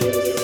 Yes.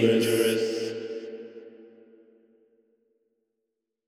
dangerous.